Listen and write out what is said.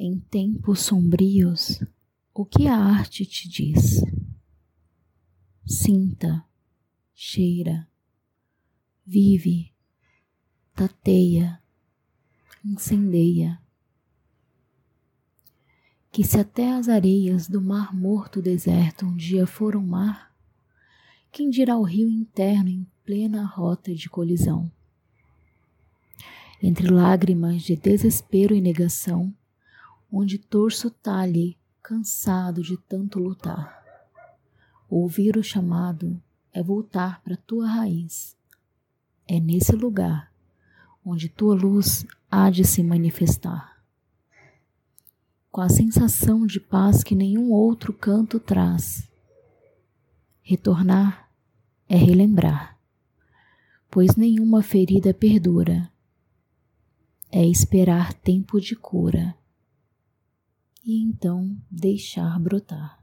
Em tempos sombrios, o que a arte te diz? Sinta, cheira, vive, tateia, incendeia. Que se até as areias do mar morto deserto um dia foram mar, quem dirá o rio interno em plena rota de colisão? Entre lágrimas de desespero e negação, onde torço talhe, cansado de tanto lutar. Ouvir o chamado é voltar para tua raiz. É nesse lugar onde tua luz há de se manifestar. Com a sensação de paz que nenhum outro canto traz. Retornar é relembrar, pois nenhuma ferida perdura. É esperar tempo de cura e então deixar brotar.